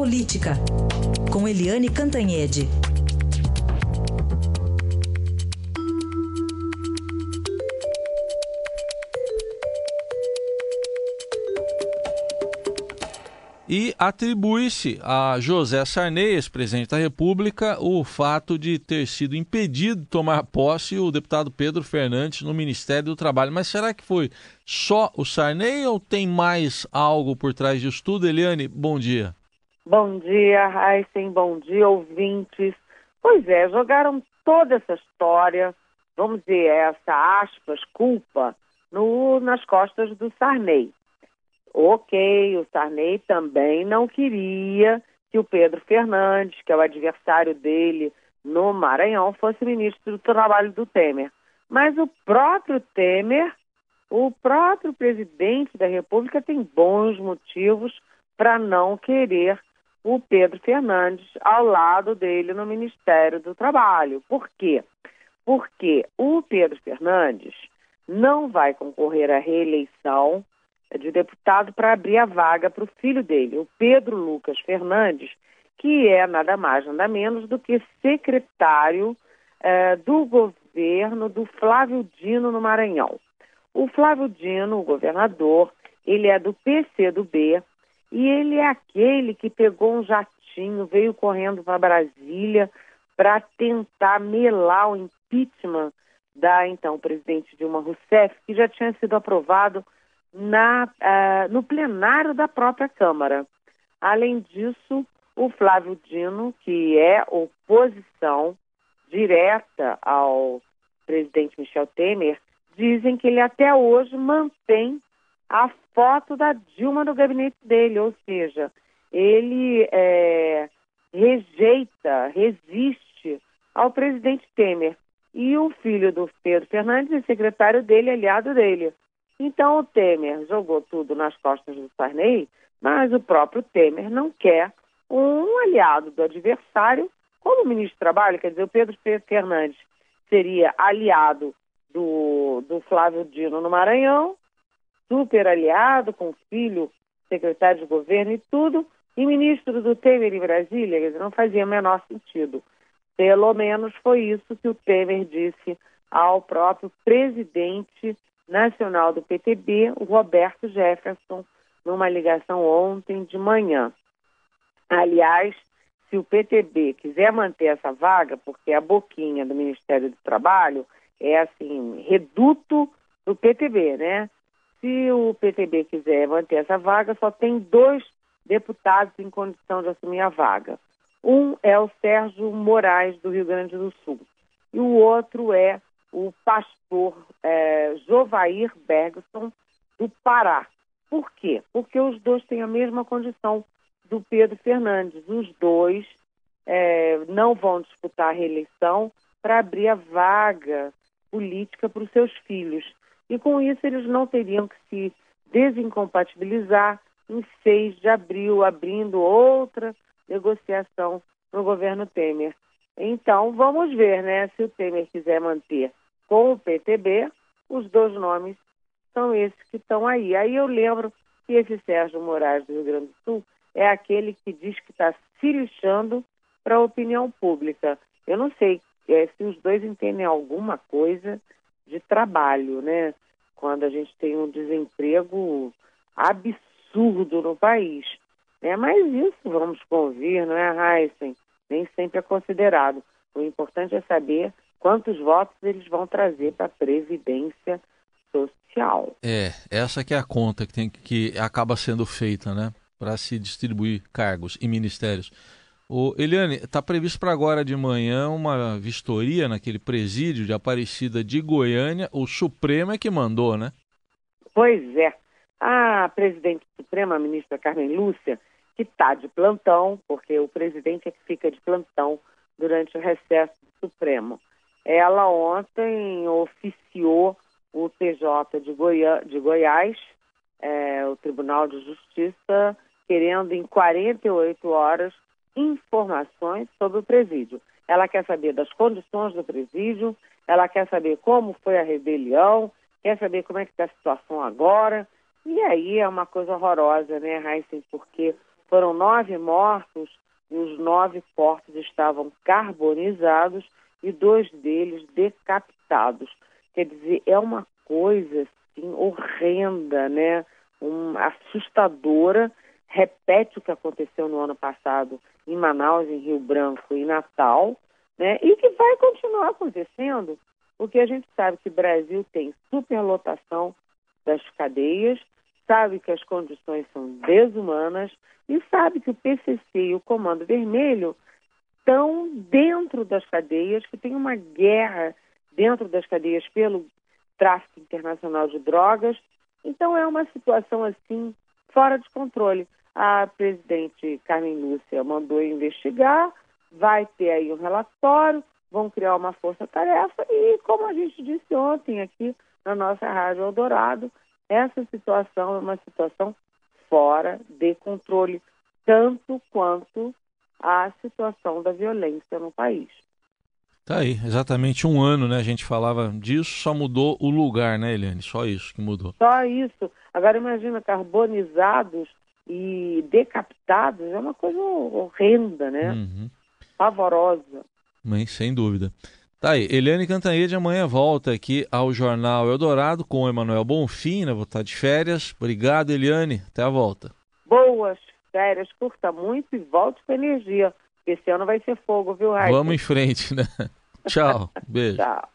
Política, com Eliane Cantanhede. e atribui-se a José Sarney, ex-presidente da República, o fato de ter sido impedido de tomar posse o deputado Pedro Fernandes no Ministério do Trabalho. Mas será que foi só o Sarney ou tem mais algo por trás disso tudo? Eliane, bom dia. Bom dia, Heisen, bom dia, ouvintes. Pois é, jogaram toda essa história, vamos dizer, essa aspas, culpa, no, nas costas do Sarney. Ok, o Sarney também não queria que o Pedro Fernandes, que é o adversário dele no Maranhão, fosse ministro do Trabalho do Temer. Mas o próprio Temer, o próprio presidente da República, tem bons motivos para não querer o Pedro Fernandes ao lado dele no Ministério do Trabalho. Por quê? Porque o Pedro Fernandes não vai concorrer à reeleição de deputado para abrir a vaga para o filho dele, o Pedro Lucas Fernandes, que é nada mais, nada menos do que secretário eh, do governo do Flávio Dino no Maranhão. O Flávio Dino, o governador, ele é do PC do B e ele é aquele que pegou um jatinho, veio correndo para Brasília para tentar melar o impeachment da então presidente Dilma Rousseff, que já tinha sido aprovado na, uh, no plenário da própria Câmara. Além disso, o Flávio Dino, que é oposição direta ao presidente Michel Temer, dizem que ele até hoje mantém a foto da Dilma no gabinete dele, ou seja, ele é, rejeita, resiste ao presidente Temer. E o filho do Pedro Fernandes é secretário dele, aliado dele. Então o Temer jogou tudo nas costas do Sarney, mas o próprio Temer não quer um aliado do adversário como ministro do Trabalho, quer dizer, o Pedro Fernandes seria aliado do, do Flávio Dino no Maranhão, super aliado, com filho, secretário de governo e tudo, e ministro do Temer em Brasília, quer dizer, não fazia o menor sentido. Pelo menos foi isso que o Temer disse ao próprio presidente nacional do PTB, o Roberto Jefferson, numa ligação ontem de manhã. Aliás, se o PTB quiser manter essa vaga, porque a boquinha do Ministério do Trabalho é assim, reduto do PTB, né? Se o PTB quiser manter essa vaga, só tem dois deputados em condição de assumir a vaga. Um é o Sérgio Moraes, do Rio Grande do Sul, e o outro é o pastor é, Jovair Bergson, do Pará. Por quê? Porque os dois têm a mesma condição do Pedro Fernandes. Os dois é, não vão disputar a reeleição para abrir a vaga política para os seus filhos. E com isso eles não teriam que se desincompatibilizar em 6 de abril, abrindo outra negociação no governo Temer. Então, vamos ver, né? Se o Temer quiser manter com o PTB, os dois nomes são esses que estão aí. Aí eu lembro que esse Sérgio Moraes do Rio Grande do Sul é aquele que diz que está se lixando para a opinião pública. Eu não sei é, se os dois entendem alguma coisa de trabalho, né? Quando a gente tem um desemprego absurdo no país. Né? Mas isso, vamos convir, não é, Heisen? Nem sempre é considerado. O importante é saber quantos votos eles vão trazer para a Previdência Social. É, essa que é a conta que, tem, que acaba sendo feita, né? Para se distribuir cargos e ministérios. O Eliane, está previsto para agora de manhã uma vistoria naquele presídio de Aparecida de Goiânia. O Supremo é que mandou, né? Pois é. A presidente suprema, a ministra Carmen Lúcia, que está de plantão, porque o presidente é que fica de plantão durante o recesso do Supremo. Ela ontem oficiou o TJ de, de Goiás, é, o Tribunal de Justiça, querendo em 48 horas informações sobre o presídio. Ela quer saber das condições do presídio, ela quer saber como foi a rebelião, quer saber como é que está a situação agora. E aí é uma coisa horrorosa, né, Heisen? Porque Foram nove mortos e os nove corpos estavam carbonizados e dois deles decapitados. Quer dizer, é uma coisa assim horrenda, né? Um, assustadora. Repete o que aconteceu no ano passado em Manaus, em Rio Branco e Natal, né? E que vai continuar acontecendo, porque a gente sabe que o Brasil tem superlotação das cadeias, sabe que as condições são desumanas e sabe que o PCC e o Comando Vermelho estão dentro das cadeias, que tem uma guerra dentro das cadeias pelo tráfico internacional de drogas. Então é uma situação assim fora de controle. A presidente Carmen Lúcia mandou investigar, vai ter aí um relatório, vão criar uma força-tarefa e, como a gente disse ontem aqui na nossa Rádio Eldorado, essa situação é uma situação fora de controle, tanto quanto a situação da violência no país. Tá aí, exatamente um ano, né? A gente falava disso, só mudou o lugar, né, Eliane? Só isso que mudou. Só isso. Agora imagina carbonizados e decapitados, é uma coisa horrenda, né? Uhum. Pavorosa. Mas, sem dúvida. Tá aí, Eliane Cantanhede amanhã volta aqui ao Jornal Eldorado com o Emanuel Bonfim, né? Vou estar de férias. Obrigado, Eliane. Até a volta. Boas férias, curta muito e volte com energia. Esse ano vai ser fogo, viu, Raíssa? Vamos em frente, né? Tchau. Beijo. Tchau.